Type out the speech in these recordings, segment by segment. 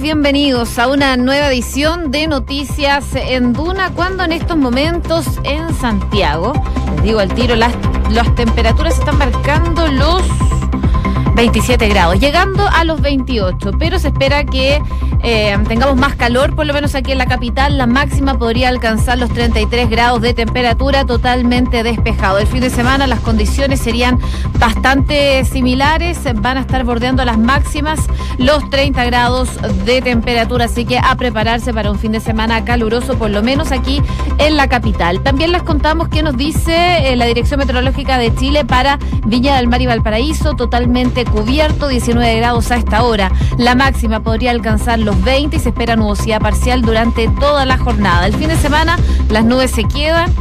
Bienvenidos a una nueva edición de Noticias en Duna, cuando en estos momentos en Santiago, les digo al tiro, las temperaturas están marcando los 27 grados, llegando a los 28, pero se espera que eh, tengamos más calor, por lo menos aquí en la capital. La máxima podría alcanzar los 33 grados de temperatura totalmente despejado. El fin de semana las condiciones serían bastante similares, van a estar bordeando las máximas los 30 grados de temperatura, así que a prepararse para un fin de semana caluroso, por lo menos aquí en la capital. También les contamos qué nos dice eh, la Dirección Meteorológica de Chile para Viña del Mar y Valparaíso, totalmente cubierto, 19 grados a esta hora. La máxima podría alcanzar los 20 y se espera nubosidad parcial durante toda la jornada. El fin de semana las nubes se quedan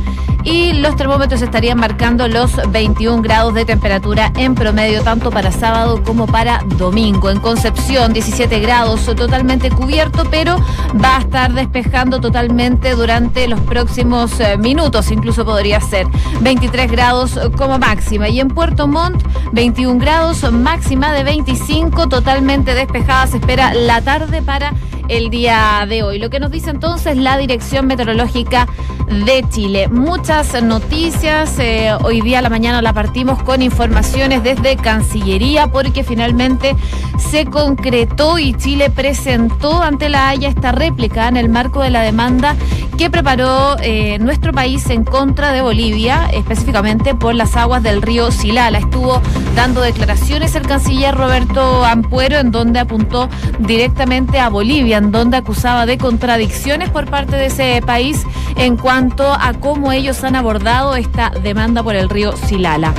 y los termómetros estarían marcando los 21 grados de temperatura en promedio tanto para sábado como para domingo. En Concepción 17 grados totalmente cubierto, pero va a estar despejando totalmente durante los próximos eh, minutos, incluso podría ser 23 grados como máxima. Y en Puerto Montt 21 grados, máxima de 25, totalmente despejada. Se espera la tarde para el día de hoy. Lo que nos dice entonces la Dirección Meteorológica de Chile. Muchas noticias. Eh, hoy día a la mañana la partimos con informaciones desde Cancillería porque finalmente se concretó y Chile presentó ante la Haya esta réplica en el marco de la demanda que preparó eh, nuestro país en contra de Bolivia, específicamente por las aguas del río Silala. Estuvo dando declaraciones el canciller Roberto Ampuero en donde apuntó directamente a Bolivia, en donde acusaba de contradicciones por parte de ese país en cuanto a cómo ellos han abordado esta demanda por el río Silala.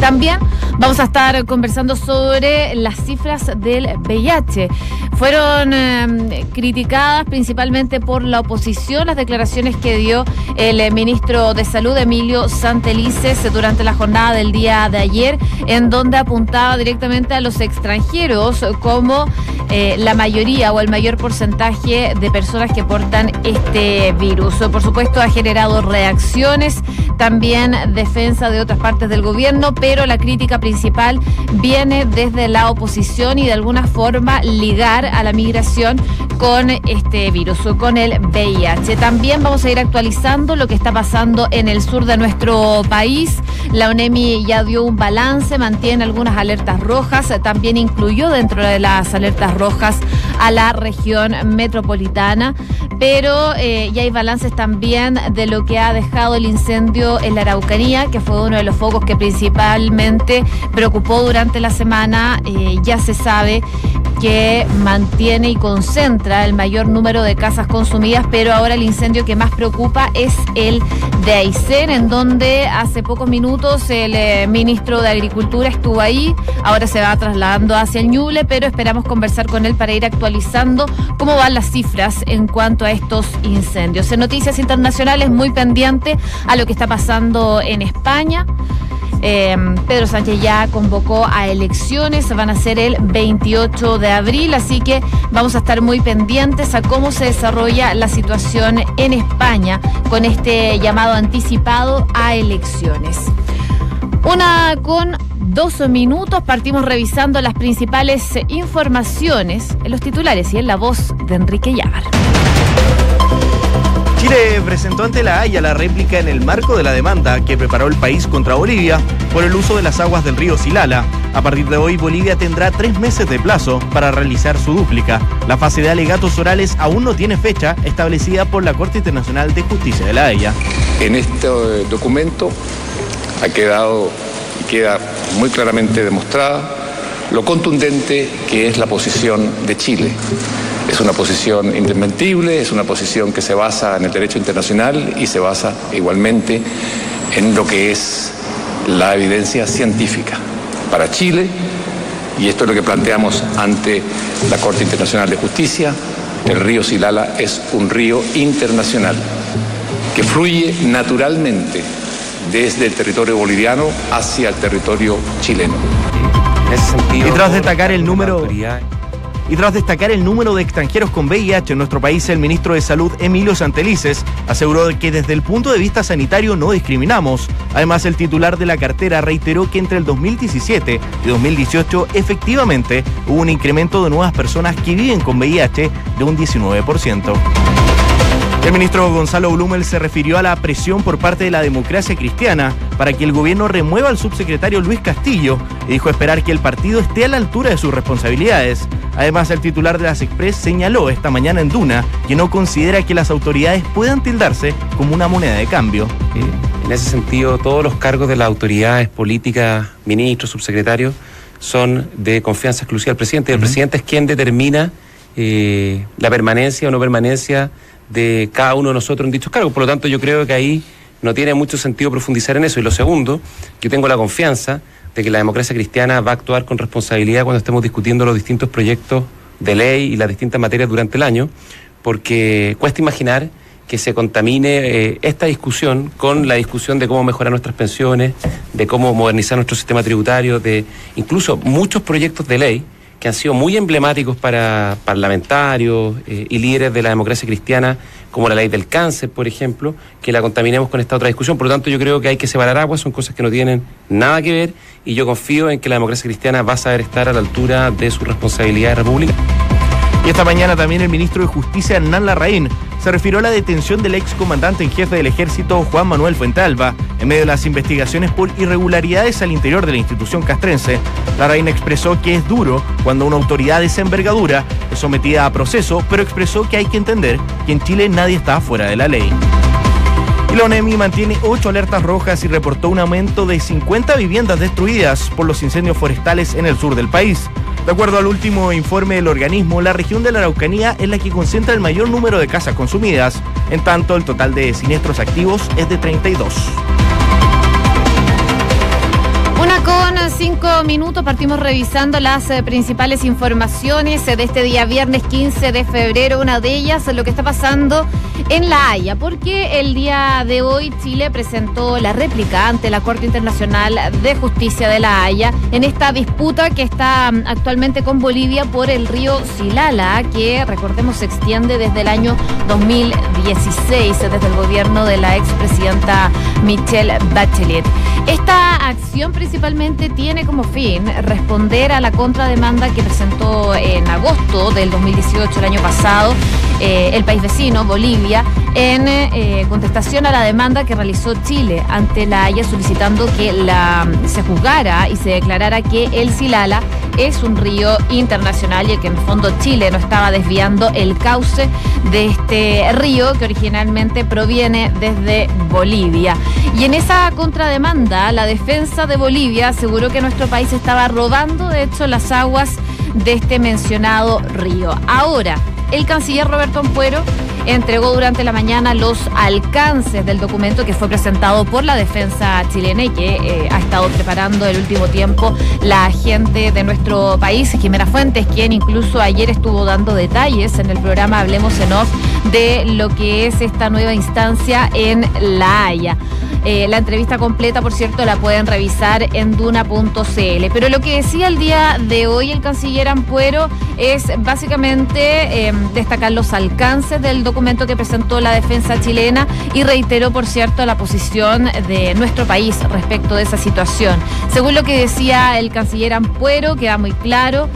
También vamos a estar conversando sobre las cifras del VIH. Fueron eh, criticadas principalmente por la oposición las declaraciones que dio el ministro de Salud, Emilio Santelices, durante la jornada del día de ayer, en donde apuntaba directamente a los extranjeros como eh, la mayoría o el mayor porcentaje de personas que portan este virus. Por supuesto, ha generado reacciones, también defensa de otras partes del gobierno, pero la crítica principal viene desde la oposición y de alguna forma ligar a la migración con este virus, o con el VIH. También vamos a ir actualizando lo que está pasando en el sur de nuestro país. La ONEMI ya dio un balance, mantiene algunas alertas rojas, también incluyó dentro de las alertas rojas a la región metropolitana, pero eh, ya hay balances también de lo que ha dejado el incendio en la Araucanía, que fue uno de los focos que principalmente preocupó durante la semana. Eh, ya se sabe que mantiene y concentra el mayor número de casas consumidas, pero ahora el incendio que más preocupa es el de Aysén, en donde hace pocos minutos el eh, ministro de Agricultura estuvo ahí, ahora se va trasladando hacia el Ñuble, pero esperamos conversar con él para ir actualizando cómo van las cifras en cuanto a estos incendios. En Noticias Internacionales, muy pendiente a lo que está pasando en España. Eh, Pedro Sánchez ya convocó a elecciones, van a ser el 28 de abril, así que vamos a estar muy pendientes a cómo se desarrolla la situación en España con este llamado anticipado a elecciones. Una con dos minutos partimos revisando las principales informaciones en los titulares y en la voz de Enrique Llavar. Chile presentó ante la Haya la réplica en el marco de la demanda que preparó el país contra Bolivia por el uso de las aguas del río Silala. A partir de hoy, Bolivia tendrá tres meses de plazo para realizar su dúplica. La fase de alegatos orales aún no tiene fecha establecida por la Corte Internacional de Justicia de la Haya. En este documento ha quedado y queda muy claramente demostrada lo contundente que es la posición de Chile es una posición indesmentible, es una posición que se basa en el derecho internacional y se basa igualmente en lo que es la evidencia científica. Para Chile, y esto es lo que planteamos ante la Corte Internacional de Justicia, el río Silala es un río internacional que fluye naturalmente desde el territorio boliviano hacia el territorio chileno. y tras destacar el número Y tras destacar el número de extranjeros con VIH en nuestro país, el ministro de Salud, Emilio Santelices, aseguró que desde el punto de vista sanitario no discriminamos. Además, el titular de la cartera reiteró que entre el 2017 y 2018 efectivamente hubo un incremento de nuevas personas que viven con VIH de un 19%. El ministro Gonzalo Blumel se refirió a la presión por parte de la democracia cristiana para que el gobierno remueva al subsecretario Luis Castillo y dijo esperar que el partido esté a la altura de sus responsabilidades. Además, el titular de las Express señaló esta mañana en Duna que no considera que las autoridades puedan tildarse como una moneda de cambio. Eh, en ese sentido, todos los cargos de las autoridades políticas, ministros, subsecretarios, son de confianza exclusiva del presidente. El presidente es quien determina eh, la permanencia o no permanencia de cada uno de nosotros en dichos cargos. Por lo tanto, yo creo que ahí no tiene mucho sentido profundizar en eso. Y lo segundo, yo tengo la confianza de que la democracia cristiana va a actuar con responsabilidad cuando estemos discutiendo los distintos proyectos de ley y las distintas materias durante el año, porque cuesta imaginar que se contamine eh, esta discusión con la discusión de cómo mejorar nuestras pensiones, de cómo modernizar nuestro sistema tributario, de incluso muchos proyectos de ley que han sido muy emblemáticos para parlamentarios eh, y líderes de la democracia cristiana, como la ley del cáncer, por ejemplo, que la contaminemos con esta otra discusión. Por lo tanto, yo creo que hay que separar aguas, son cosas que no tienen nada que ver y yo confío en que la democracia cristiana va a saber estar a la altura de su responsabilidad republicana. Y esta mañana también el ministro de Justicia, Hernán Larraín, se refirió a la detención del ex comandante en jefe del ejército, Juan Manuel Fuentalba, en medio de las investigaciones por irregularidades al interior de la institución castrense. Larraín expresó que es duro cuando una autoridad de esa envergadura es sometida a proceso, pero expresó que hay que entender que en Chile nadie está fuera de la ley. Y la ONEMI mantiene ocho alertas rojas y reportó un aumento de 50 viviendas destruidas por los incendios forestales en el sur del país. De acuerdo al último informe del organismo, la región de la Araucanía es la que concentra el mayor número de casas consumidas, en tanto el total de siniestros activos es de 32. 25 minutos partimos revisando las eh, principales informaciones eh, de este día viernes 15 de febrero, una de ellas lo que está pasando en La Haya, porque el día de hoy Chile presentó la réplica ante la Corte Internacional de Justicia de La Haya en esta disputa que está mm, actualmente con Bolivia por el río Silala, que recordemos se extiende desde el año 2016, eh, desde el gobierno de la expresidenta Michelle Bachelet. Esta acción principalmente tiene como fin responder a la contrademanda que presentó en agosto del 2018, el año pasado, eh, el país vecino, Bolivia, en eh, contestación a la demanda que realizó Chile ante la Haya solicitando que la, se juzgara y se declarara que el Silala es un río internacional y que en el fondo Chile no estaba desviando el cauce de este río que originalmente proviene desde Bolivia. Y en esa contrademanda, la defensa de Bolivia aseguró que nuestro país estaba robando, de hecho, las aguas de este mencionado río. Ahora, el canciller Roberto Ampuero entregó durante la mañana los alcances del documento que fue presentado por la defensa chilena y que eh, ha estado preparando el último tiempo la gente de nuestro país, Jimena Fuentes, quien incluso ayer estuvo dando detalles en el programa Hablemos en Off de lo que es esta nueva instancia en La Haya. Eh, la entrevista completa, por cierto, la pueden revisar en duna.cl. Pero lo que decía el día de hoy el canciller Ampuero es básicamente eh, destacar los alcances del documento que presentó la defensa chilena y reiteró, por cierto, la posición de nuestro país respecto de esa situación. Según lo que decía el canciller Ampuero, queda muy claro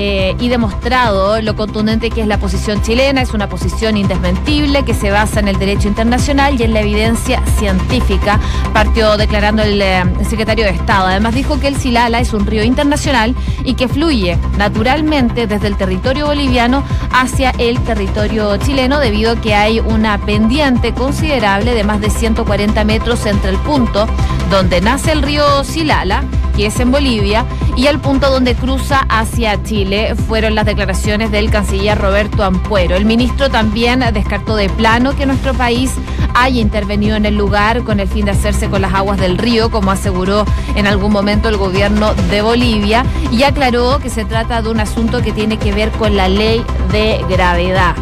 eh, y demostrado lo contundente que es la posición chilena. Es una posición indesmentible que se basa en el derecho internacional y en la evidencia científica, partió declarando el, eh, secretario de Estado. Además dijo que el Silala es un río internacional y que fluye naturalmente desde el territorio boliviano hacia el territorio chileno debido a que hay una pendiente considerable de más de 140 metros entre el punto donde nace el río Silala que es en Bolivia, y el punto donde cruza hacia Chile fueron las declaraciones del canciller Roberto Ampuero. El ministro también descartó de plano que nuestro país haya intervenido en el lugar con el fin de hacerse con las aguas del río, como aseguró en algún momento el gobierno de Bolivia, y aclaró que se trata de un asunto que tiene que ver con la ley de gravedad.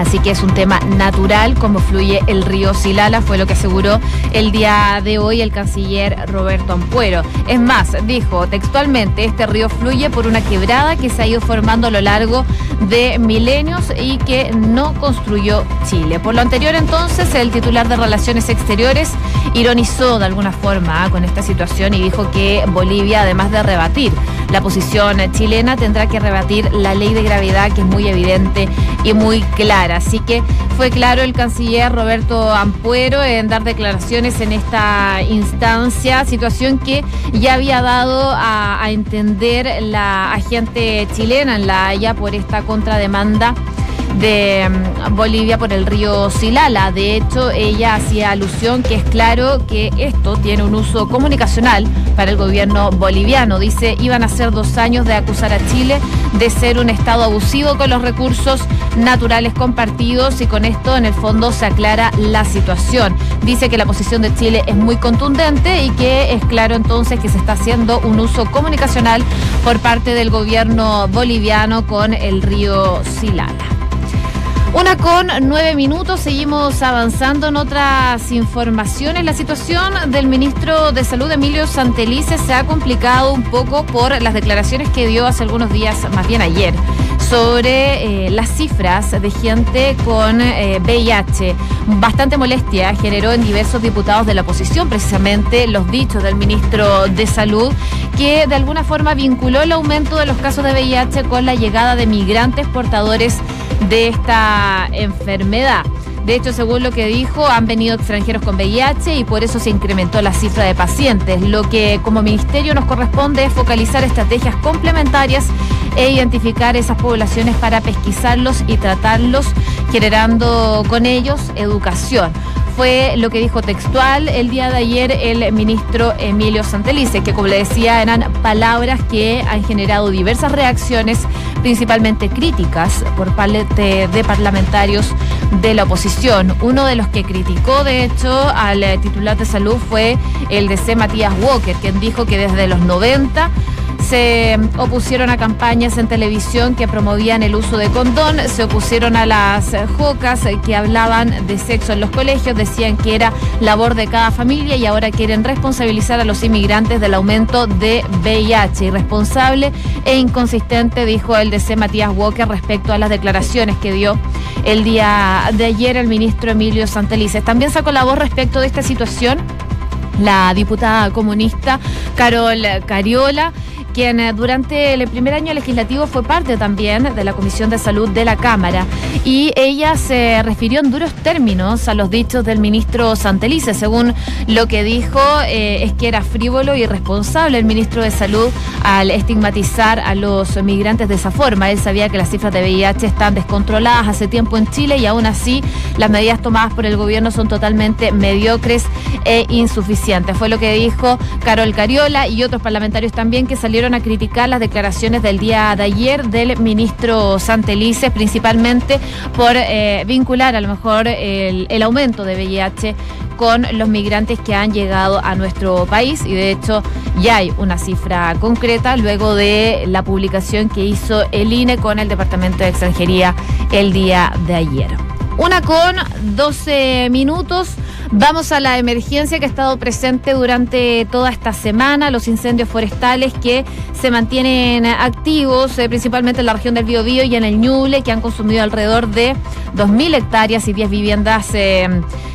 Así que es un tema natural como fluye el río Silala, fue lo que aseguró el día de hoy el canciller Roberto Ampuero. Es más, dijo textualmente, este río fluye por una quebrada que se ha ido formando a lo largo de milenios y que no construyó Chile. Por lo anterior entonces, el titular de Relaciones Exteriores ironizó de alguna forma ah, con esta situación y dijo que Bolivia, además de rebatir la posición chilena, tendrá que rebatir la ley de gravedad que es muy evidente y muy clara. Así que fue claro el canciller Roberto Ampuero en dar declaraciones en esta instancia, situación que ya había dado a, entender la agente chilena en la Haya por esta contrademanda de mm, Bolivia por el río Silala. De hecho, ella hacía alusión que es claro que esto tiene un uso comunicacional para el gobierno boliviano. Dice, iban a ser dos años de acusar a Chile de ser un Estado abusivo con los recursos naturales compartidos y con esto en el fondo se aclara la situación. Dice que la posición de Chile es muy contundente y que es claro entonces que se está haciendo un uso comunicacional por parte del gobierno boliviano con el río Silala. Una con nueve minutos, seguimos avanzando en otras informaciones. La situación del ministro de Salud, Emilio Santelice, se ha complicado un poco por las declaraciones que dio hace algunos días, más bien ayer, sobre eh, las cifras de gente con VIH. Eh, Bastante molestia generó en diversos diputados de la oposición precisamente los dichos del ministro de Salud, que de alguna forma vinculó el aumento de los casos de VIH con la llegada de migrantes portadores de esta enfermedad. De hecho, según lo que dijo, han venido extranjeros con VIH y por eso se incrementó la cifra de pacientes. Lo que como ministerio nos corresponde es focalizar estrategias complementarias e identificar esas poblaciones para pesquisarlos y tratarlos, generando con ellos educación fue lo que dijo textual el día de ayer el ministro Emilio Santelice, que como le decía eran palabras que han generado diversas reacciones, principalmente críticas por parte de parlamentarios de la oposición. Uno de los que criticó, de hecho, al titular de salud fue el de C. Matías Walker, quien dijo que desde los 90 se opusieron a campañas en televisión que promovían el uso de condón, se opusieron a las jocas que hablaban de sexo en los colegios, decían que era labor de cada familia y ahora quieren responsabilizar a los inmigrantes del aumento de VIH. Irresponsable e inconsistente, dijo el DC Matías Walker respecto a las declaraciones que dio el día de ayer el ministro Emilio Santelices. También sacó la voz respecto de esta situación la diputada comunista Carol Cariola quien eh, durante el primer año legislativo fue parte también de la Comisión de Salud de la Cámara. Y ella se refirió en duros términos a los dichos del ministro Santelice. Según lo que dijo, eh, es que era frívolo y irresponsable el ministro de Salud al estigmatizar a los migrantes de esa forma. Él sabía que las cifras de VIH están descontroladas hace tiempo en Chile y aún así las medidas tomadas por el gobierno son totalmente mediocres e insuficientes. Fue lo que dijo Carol Cariola y otros parlamentarios también que salieron a criticar las declaraciones del día de ayer del ministro Santelices, principalmente por eh, vincular a lo mejor el, el aumento de VIH con los migrantes que han llegado a nuestro país y de hecho ya hay una cifra concreta luego de la publicación que hizo el INE con el Departamento de Extranjería el día de ayer. Una con 12 minutos. Vamos a la emergencia que ha estado presente durante toda esta semana, los incendios forestales que se mantienen activos, eh, principalmente en la región del Biobío y en el Ñuble, que han consumido alrededor de 2.000 hectáreas y 10 viviendas. Eh,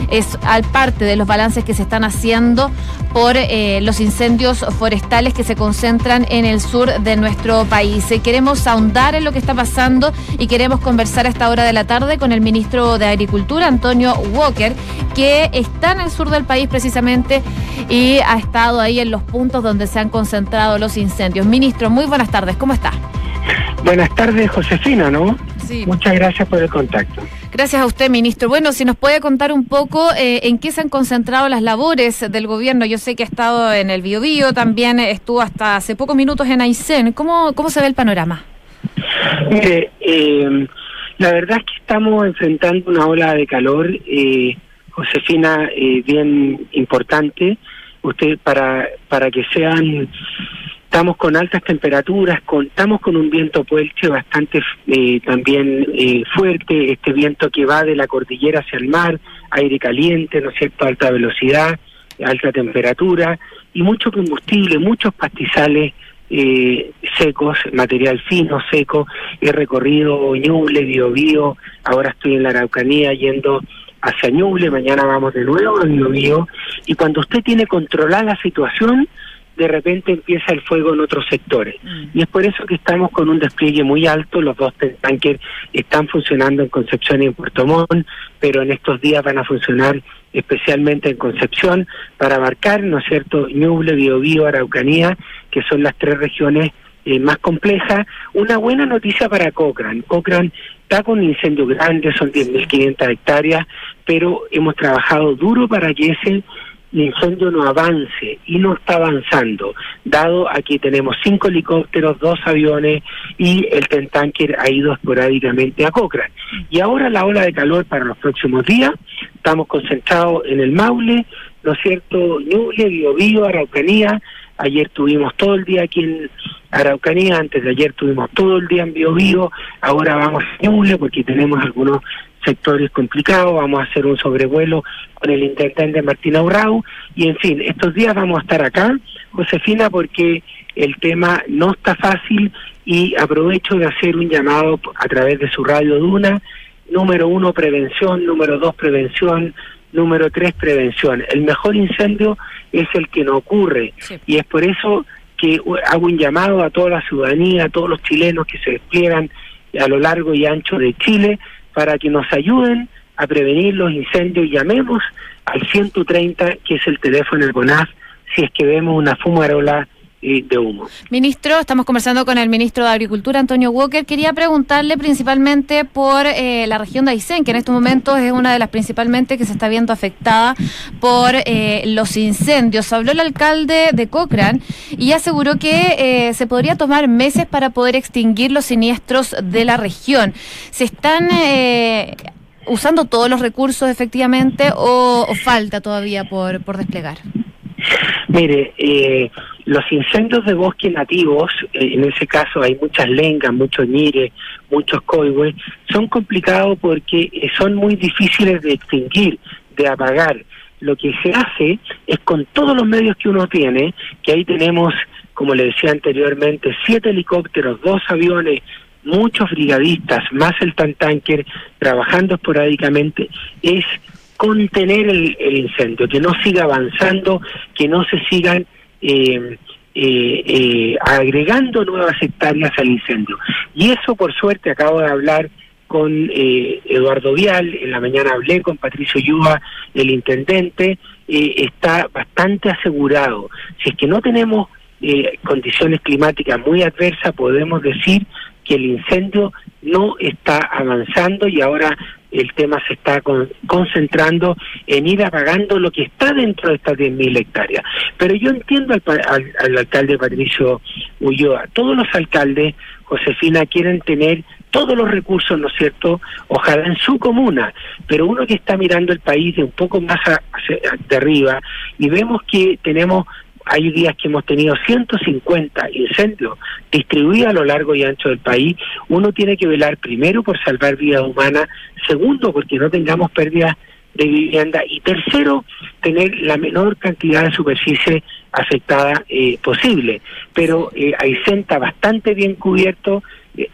es al parte de los balances que se están haciendo por eh, los incendios forestales que se concentran en el sur de nuestro país. queremos ahondar en lo que está pasando y queremos conversar a esta hora de la tarde con el ministro de Agricultura, Antonio Walker, que está en el sur del país precisamente y ha estado ahí en los puntos donde se han concentrado los incendios. Ministro, muy buenas tardes, ¿cómo está? Buenas tardes, Josefina, ¿no? Sí. Muchas gracias por el contacto. Gracias a usted, ministro. Bueno, si nos puede contar un poco eh, en qué se han concentrado las labores del gobierno. Yo sé que ha estado en el Biobío, también estuvo hasta hace pocos minutos en Aysén. ¿Cómo, cómo se ve el panorama? Mire, eh, la verdad es que estamos enfrentando una ola de calor. Eh, Josefina, eh, bien importante. Usted, para, para que sean estamos con altas temperaturas, contamos con un viento puelche bastante eh, también eh, fuerte, este viento que va de la cordillera hacia el mar, aire caliente, ¿no es cierto?, alta velocidad, alta temperatura y mucho combustible, muchos pastizales eh, secos, material fino, seco. He recorrido Ñuble, Biobío, ahora estoy en la Araucanía yendo hacia Ñuble, mañana vamos de nuevo a Biobío. Y cuando usted tiene controlada la situación, de repente empieza el fuego en otros sectores. Mm. Y es por eso que estamos con un despliegue muy alto. Los dos tanques están funcionando en Concepción y en Puerto Montt, pero en estos días van a funcionar especialmente en Concepción para abarcar, ¿no es cierto?, Ñuble, Biobío, Araucanía, que son las tres regiones eh, más complejas. Una buena noticia para Cochrane. Cochrane está con un incendio grande, son 10.500 hectáreas, pero hemos trabajado duro para que ese incendio no avance y no está avanzando, dado aquí tenemos cinco helicópteros, dos aviones y el Tentanker ha ido esporádicamente a Cochrane. Y ahora la ola de calor para los próximos días, estamos concentrados en el Maule, ¿no es cierto? Ñuble, Biobío, Araucanía, ayer tuvimos todo el día aquí en Araucanía, antes de ayer tuvimos todo el día en Biobío, ahora vamos a Ñuble porque tenemos algunos sectores complicados, vamos a hacer un sobrevuelo con el intendente Martín Aurrau y en fin, estos días vamos a estar acá, Josefina, porque el tema no está fácil y aprovecho de hacer un llamado a través de su radio Duna, número uno, prevención, número dos, prevención, número tres, prevención. El mejor incendio es el que no ocurre y es por eso que hago un llamado a toda la ciudadanía, a todos los chilenos que se despliegan a lo largo y ancho de Chile, para que nos ayuden a prevenir los incendios. Llamemos al 130, que es el teléfono del CONAF, si es que vemos una fumarola de humo. Ministro, estamos conversando con el ministro de Agricultura, Antonio Walker. Quería preguntarle principalmente por eh, la región de Aysén, que en estos momentos es una de las principalmente que se está viendo afectada por eh, los incendios. Habló el alcalde de Cochrane y aseguró que eh, se podría tomar meses para poder extinguir los siniestros de la región. ¿Se están usando todos los recursos efectivamente o, o falta todavía por, por desplegar? Mire, eh, los incendios de bosque nativos, eh, en ese caso hay muchas lengas, muchos ñires, muchos coihues, son complicados porque eh, son muy difíciles de extinguir, de apagar. Lo que se hace es con todos los medios que uno tiene, que ahí tenemos, como le decía anteriormente, siete helicópteros, dos aviones, muchos brigadistas, más el tantanker, trabajando esporádicamente, es contener el, incendio, que no siga avanzando, que no se sigan eh, eh, eh, agregando nuevas hectáreas al incendio. Y eso, por suerte, acabo de hablar con Eduardo Vial, en la mañana hablé con Patricio Yuba, el intendente, está bastante asegurado. Si es que no tenemos condiciones climáticas muy adversas, podemos decir que el incendio no está avanzando y ahora el tema se está concentrando en ir apagando lo que está dentro de estas 10.000 hectáreas. Pero yo entiendo al, al, alcalde Patricio Ulloa, todos los alcaldes, Josefina, quieren tener todos los recursos, ¿no es cierto?, ojalá en su comuna, pero uno que está mirando el país de un poco más hacia, de arriba y vemos que tenemos hay días que hemos tenido 150 incendios distribuidos a lo largo y ancho del país. Uno tiene que velar primero por salvar vidas humanas, segundo porque no tengamos pérdidas de vivienda y tercero tener la menor cantidad de superficie afectada eh, posible. Pero eh, Aysén está bastante bien cubierto. Eh,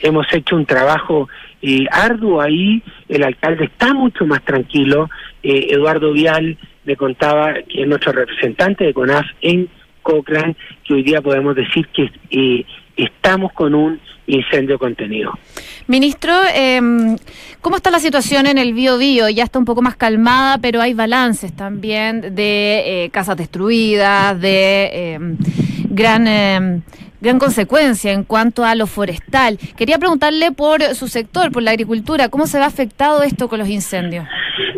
hemos hecho un trabajo eh, arduo ahí, el alcalde está mucho más tranquilo, Eduardo Vial me contaba que es nuestro representante de CONAF en Cochrane, que hoy día podemos decir que eh, estamos con un incendio contenido. Ministro, em, ¿cómo está la situación en el Bio Bio? Ya está un poco más calmada, pero hay balances también de eh, casas destruidas, de em, gran em, gran consecuencia en cuanto a lo forestal. Quería preguntarle por su sector, por la agricultura, ¿cómo se va afectado esto con los incendios?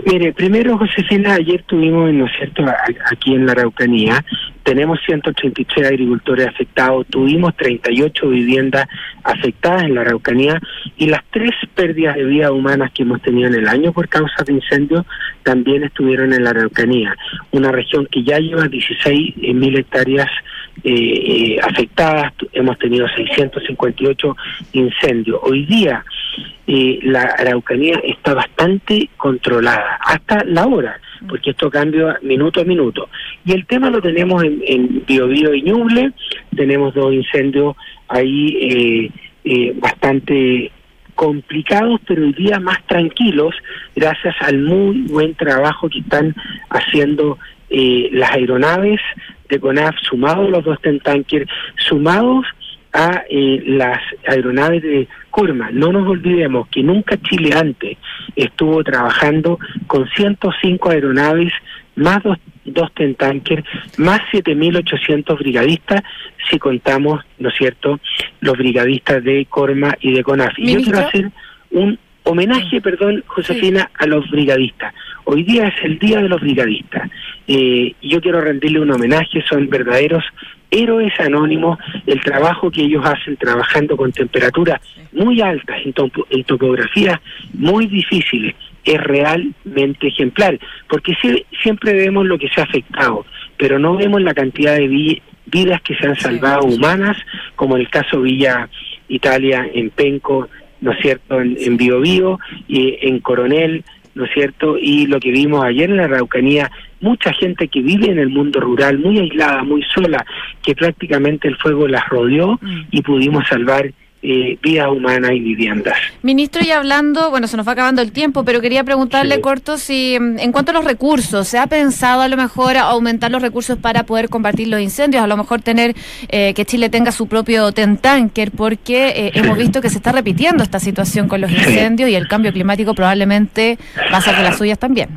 Mire, primero, Josefina, ayer tuvimos, ¿no es cierto?, aquí en la Araucanía, tenemos 183 agricultores afectados, tuvimos 38 viviendas afectadas en la Araucanía y las tres pérdidas de vidas humanas que hemos tenido en el año por causa de incendios también estuvieron en la Araucanía, una región que ya lleva 16 eh, mil hectáreas eh, afectadas, hemos tenido 658 incendios. Hoy día eh, la Araucanía está bastante controlada, hasta la hora, porque esto cambia minuto a minuto. Y el tema lo tenemos en, en Biobío y Ñuble, tenemos dos incendios ahí eh, eh, bastante complicados, pero hoy día más tranquilos, gracias al muy buen trabajo que están haciendo eh, las aeronaves de CONAF, sumados los dos Tentankers, sumados a eh, las aeronaves de Corma. No nos olvidemos que nunca Chile antes estuvo trabajando con 105 aeronaves, más dos, dos Tentankers, más 7.800 brigadistas, si contamos, ¿no es cierto?, los brigadistas de Corma y de CONAF. Y yo quiero hacer un homenaje, perdón, Josefina, a los brigadistas. Hoy día es el Día de los Brigadistas. Eh, yo quiero rendirle un homenaje, son verdaderos héroes anónimos, el trabajo que ellos hacen trabajando con temperaturas muy altas, en topografías muy difíciles, es realmente ejemplar, porque sie- siempre vemos lo que se ha afectado, pero no vemos la cantidad de vi- vidas que se han salvado humanas, como el caso Villa Italia en Penco, ¿no es cierto?, en, en Bio Bio y en Coronel, ¿no es cierto? Y lo que vimos ayer en la Araucanía, mucha gente que vive en el mundo rural, muy aislada, muy sola, que prácticamente el fuego las rodeó y pudimos salvar eh, vidas humanas y viviendas. Ministro, y hablando, bueno, se nos va acabando el tiempo, pero quería preguntarle, Sí. corto, si mm, en cuanto a los recursos, ¿se ha pensado a lo mejor aumentar los recursos para poder combatir los incendios? A lo mejor tener eh, que Chile tenga su propio tentanker, porque eh, hemos visto que se está repitiendo esta situación con los Sí. incendios y el cambio climático probablemente va a ser de las suyas también.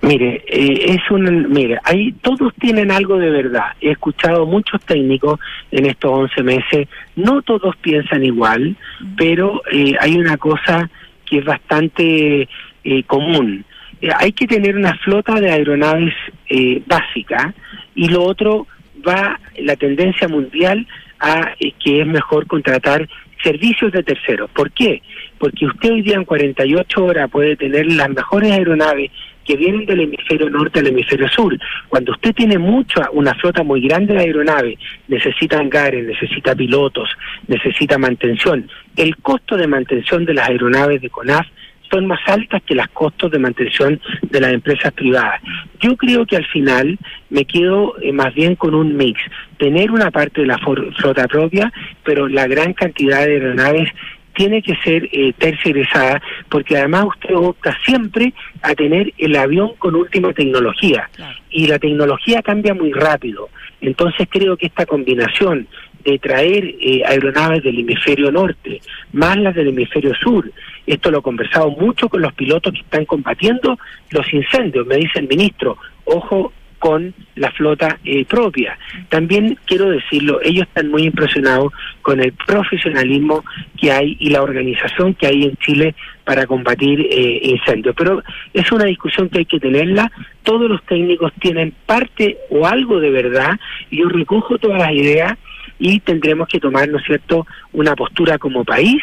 Mire, eh, es un, mire, ahí todos tienen algo de verdad. He escuchado muchos técnicos en estos 11 meses, no todos piensan igual, pero eh, hay una cosa que es bastante eh, común. Eh, hay que tener una flota de aeronaves eh, básica y lo otro va la tendencia mundial a que es mejor contratar servicios de terceros. ¿Por qué? Porque usted hoy día en 48 horas puede tener las mejores aeronaves que vienen del hemisferio norte al hemisferio sur. Cuando usted tiene mucha, una flota muy grande de aeronaves, necesita hangares, necesita pilotos, necesita mantención. El costo de mantención de las aeronaves de CONAF son más altas que los costos de mantención de las empresas privadas. Yo creo que al final me quedo eh, más bien con un mix, tener una parte de la flota propia, pero la gran cantidad de aeronaves tiene que ser eh, tercerizada, porque además usted opta siempre a tener el avión con última tecnología, y la tecnología cambia muy rápido. Entonces creo que esta combinación de traer eh, aeronaves del hemisferio norte, más las del hemisferio sur, esto lo he conversado mucho con los pilotos que están combatiendo los incendios. Me dice el ministro, ojo con la flota eh, propia. También quiero decirlo, ellos están muy impresionados con el profesionalismo que hay y la organización que hay en Chile para combatir eh, incendios. Pero es una discusión que hay que tenerla. Todos los técnicos tienen parte o algo de verdad. Yo recojo todas las ideas y tendremos que tomar, ¿no es cierto?, una postura como país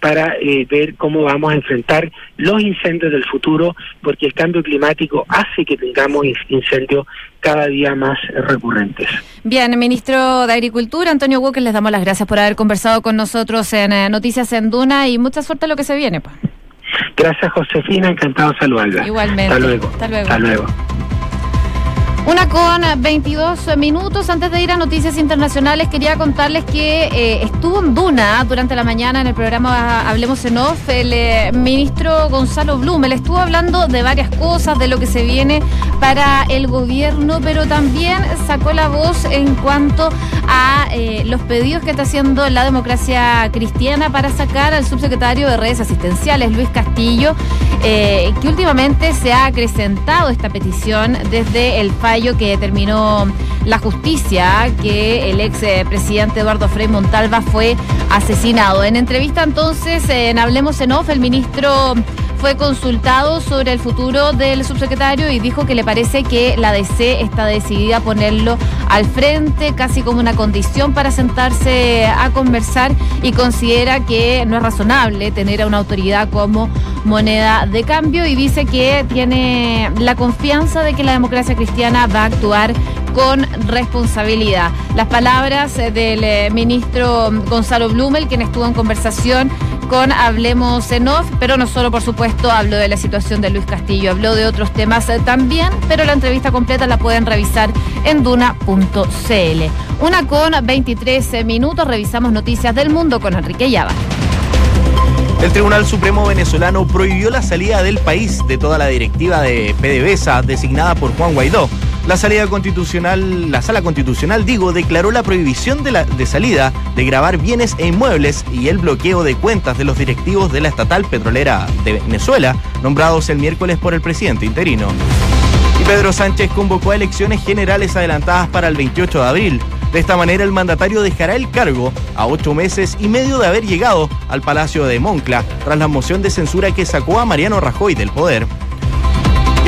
para eh, ver cómo vamos a enfrentar los incendios del futuro, porque el cambio climático hace que tengamos in- incendios cada día más recurrentes. Bien, ministro de Agricultura, Antonio Walker, les damos las gracias por haber conversado con nosotros en eh, Noticias en Duna y mucha suerte en lo que se viene. Pues. Gracias, Josefina, encantado de saludarla. Igualmente. Hasta luego. Hasta luego. Hasta luego. Una con 22 minutos. Antes de ir a noticias internacionales, quería contarles que eh, estuvo en Duna durante la mañana en el programa Hablemos en Off el eh, ministro Gonzalo Blum. Él estuvo hablando de varias cosas, de lo que se viene para el gobierno, pero también sacó la voz en cuanto a eh, los pedidos que está haciendo la democracia cristiana para sacar al subsecretario de redes asistenciales, Luis Castillo, que últimamente se ha acrecentado esta petición desde el fallo que determinó la justicia que el ex eh, presidente Eduardo Frei Montalva fue asesinado. En entrevista entonces en Hablemos en Off, el ministro fue consultado sobre el futuro del subsecretario y dijo que le parece que la DC está decidida a ponerlo al frente, casi como una condición para sentarse a conversar y considera que no es razonable tener a una autoridad como moneda de cambio y dice que tiene la confianza de que la democracia cristiana va a actuar con responsabilidad. Las palabras del eh, ministro Gonzalo Blumel, quien estuvo en conversación con Hablemos en pero no solo, por supuesto, habló de la situación de Luis Castillo, habló de otros temas eh, también, pero la entrevista completa la pueden revisar en duna.cl. Una con 23 minutos, revisamos noticias del mundo con Enrique Llava. El Tribunal Supremo venezolano prohibió la salida del país de toda la directiva de PDVSA designada por Juan Guaidó. La salida constitucional, la sala constitucional, digo, declaró la prohibición de, la, de salida de grabar bienes e inmuebles y el bloqueo de cuentas de los directivos de la estatal petrolera de Venezuela, nombrados el miércoles por el presidente interino. Y Pedro Sánchez convocó a elecciones generales adelantadas para el 28 de abril. De esta manera, el mandatario dejará el cargo a ocho meses y medio de haber llegado al Palacio de Moncla tras la moción de censura que sacó a Mariano Rajoy del poder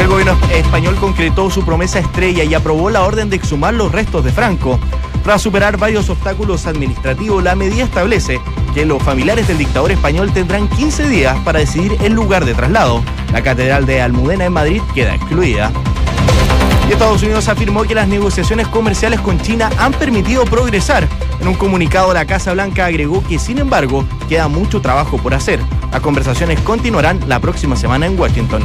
el gobierno español concretó su promesa estrella y aprobó la orden de exhumar los restos de Franco. Tras superar varios obstáculos administrativos, la medida establece que los familiares del dictador español tendrán 15 días para decidir el lugar de traslado. La Catedral de Almudena en Madrid queda excluida. Y Estados Unidos afirmó que las negociaciones comerciales con China han permitido progresar. En un comunicado, la Casa Blanca agregó que, sin embargo, queda mucho trabajo por hacer. Las conversaciones continuarán la próxima semana en Washington.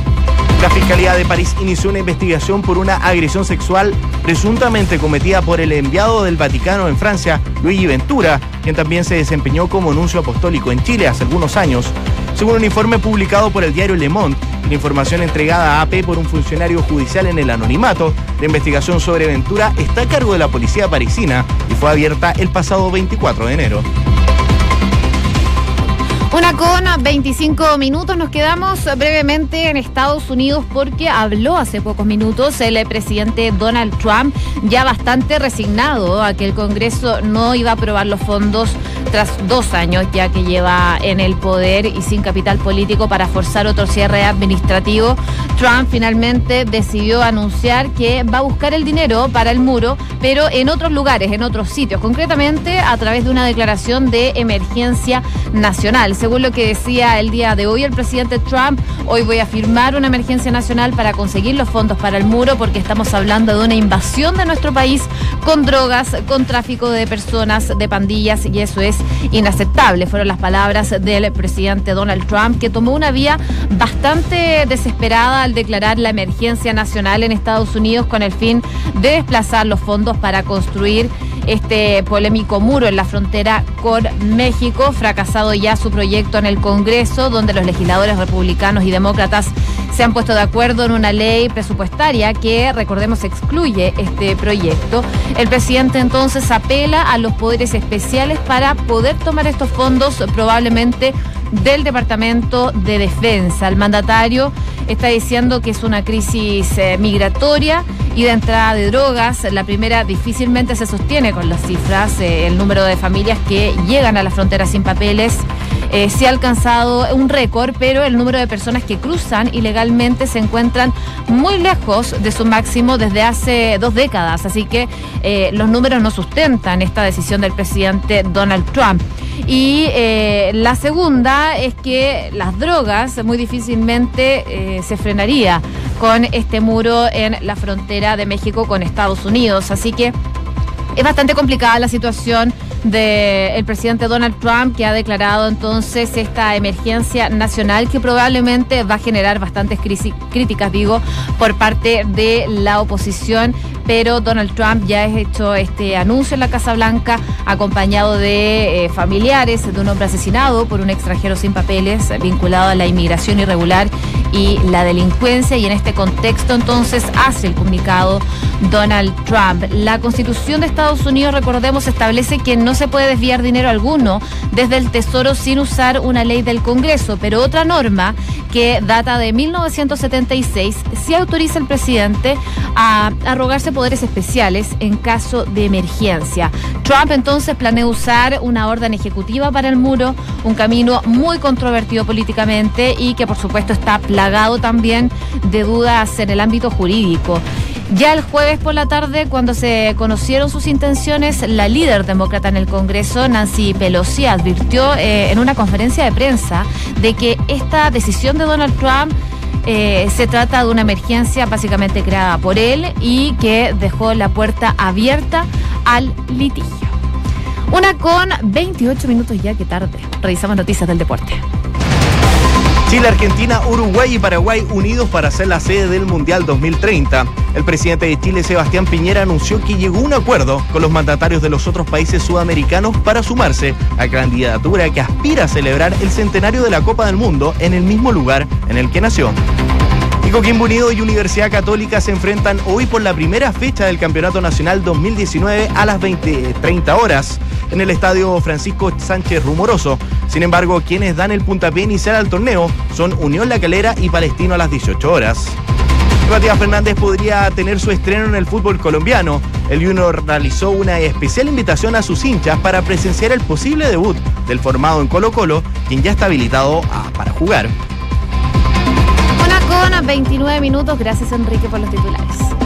La Fiscalía de París inició una investigación por una agresión sexual presuntamente cometida por el enviado del Vaticano en Francia, Luigi Ventura, quien también se desempeñó como nuncio apostólico en Chile hace algunos años. Según un informe publicado por el diario Le Monde, la información entregada a AP por un funcionario judicial en el anonimato, la investigación sobre Ventura está a cargo de la policía parisina y fue abierta el pasado 24 de enero. Una con 25 minutos. Nos quedamos brevemente en Estados Unidos porque habló hace pocos minutos el presidente Donald Trump, ya bastante resignado a que el Congreso no iba a aprobar los fondos tras dos años ya que lleva en el poder y sin capital político para forzar otro cierre administrativo. Trump finalmente decidió anunciar que va a buscar el dinero para el muro, pero en otros lugares, en otros sitios, concretamente a través de una declaración de emergencia nacional según lo que decía el día de hoy el presidente Trump, hoy voy a firmar una emergencia nacional para conseguir los fondos para el muro porque estamos hablando de una invasión de nuestro país con drogas, con tráfico de personas, de pandillas y eso es inaceptable. Fueron las palabras del presidente Donald Trump que tomó una vía bastante desesperada al declarar la emergencia nacional en Estados Unidos con el fin de desplazar los fondos para construir este polémico muro en la frontera con México. Fracasado ya su proyecto en el Congreso, donde los legisladores republicanos y demócratas se han puesto de acuerdo en una ley presupuestaria que, recordemos, excluye este proyecto. El presidente entonces apela a los poderes especiales para poder tomar estos fondos probablemente del Departamento de Defensa. El mandatario está diciendo que es una crisis eh, migratoria y de entrada de drogas. La primera difícilmente se sostiene con las cifras. Eh, el número de familias que llegan a la frontera sin papeles eh, se ha alcanzado un récord, pero el número de personas que cruzan ilegalmente se encuentran muy lejos de su máximo desde hace dos décadas. Así que los números no sustentan esta decisión del presidente Donald Trump. Y la segunda es que las drogas muy difícilmente se frenaría con este muro en la frontera de México con Estados Unidos. Así que es bastante complicada la situación del presidente Donald Trump, que ha declarado entonces esta emergencia nacional que probablemente va a generar bastantes críticas, digo, por parte de la oposición. Pero Donald Trump ya ha hecho este anuncio en la Casa Blanca, acompañado de eh, familiares de un hombre asesinado por un extranjero sin papeles vinculado a la inmigración irregular y la delincuencia. Y en este contexto, entonces, hace el comunicado Donald Trump. La Constitución de Estados Unidos, recordemos, establece que no se puede desviar dinero alguno desde el Tesoro sin usar una ley del Congreso, pero otra norma que data de 1976 sí autoriza al presidente a arrogarse poderes especiales en caso de emergencia. Trump entonces planea usar una orden ejecutiva para el muro, un camino muy controvertido políticamente y que por supuesto está plagado también de dudas en el ámbito jurídico. Ya el jueves por la tarde, cuando se conocieron sus intenciones, la líder demócrata en el Congreso, Nancy Pelosi, advirtió eh, en una conferencia de prensa de que esta decisión de Donald Trump eh, se trata de una emergencia básicamente creada por él y que dejó la puerta abierta al litigio. Una con 28 minutos ya, que tarde. Revisamos noticias del deporte. Chile, Argentina, Uruguay y Paraguay unidos para ser la sede del Mundial 2030. El presidente de Chile, Sebastián Piñera, anunció que llegó a un acuerdo con los mandatarios de los otros países sudamericanos para sumarse a candidatura que aspira a celebrar el centenario de la Copa del Mundo en el mismo lugar en el que nació. Y Coquimbo Unido y Universidad Católica se enfrentan hoy por la primera fecha del Campeonato Nacional 2019 a las 20, 30 horas en el estadio Francisco Sánchez Rumoroso. Sin embargo, quienes dan el puntapié inicial al torneo son Unión La Calera y Palestino a las 18 horas. Matías Fernández podría tener su estreno en el fútbol colombiano. El Junior realizó una especial invitación a sus hinchas para presenciar el posible debut del formado en Colo Colo, quien ya está habilitado para jugar. Una con 29 minutos. Gracias, Enrique, por los titulares.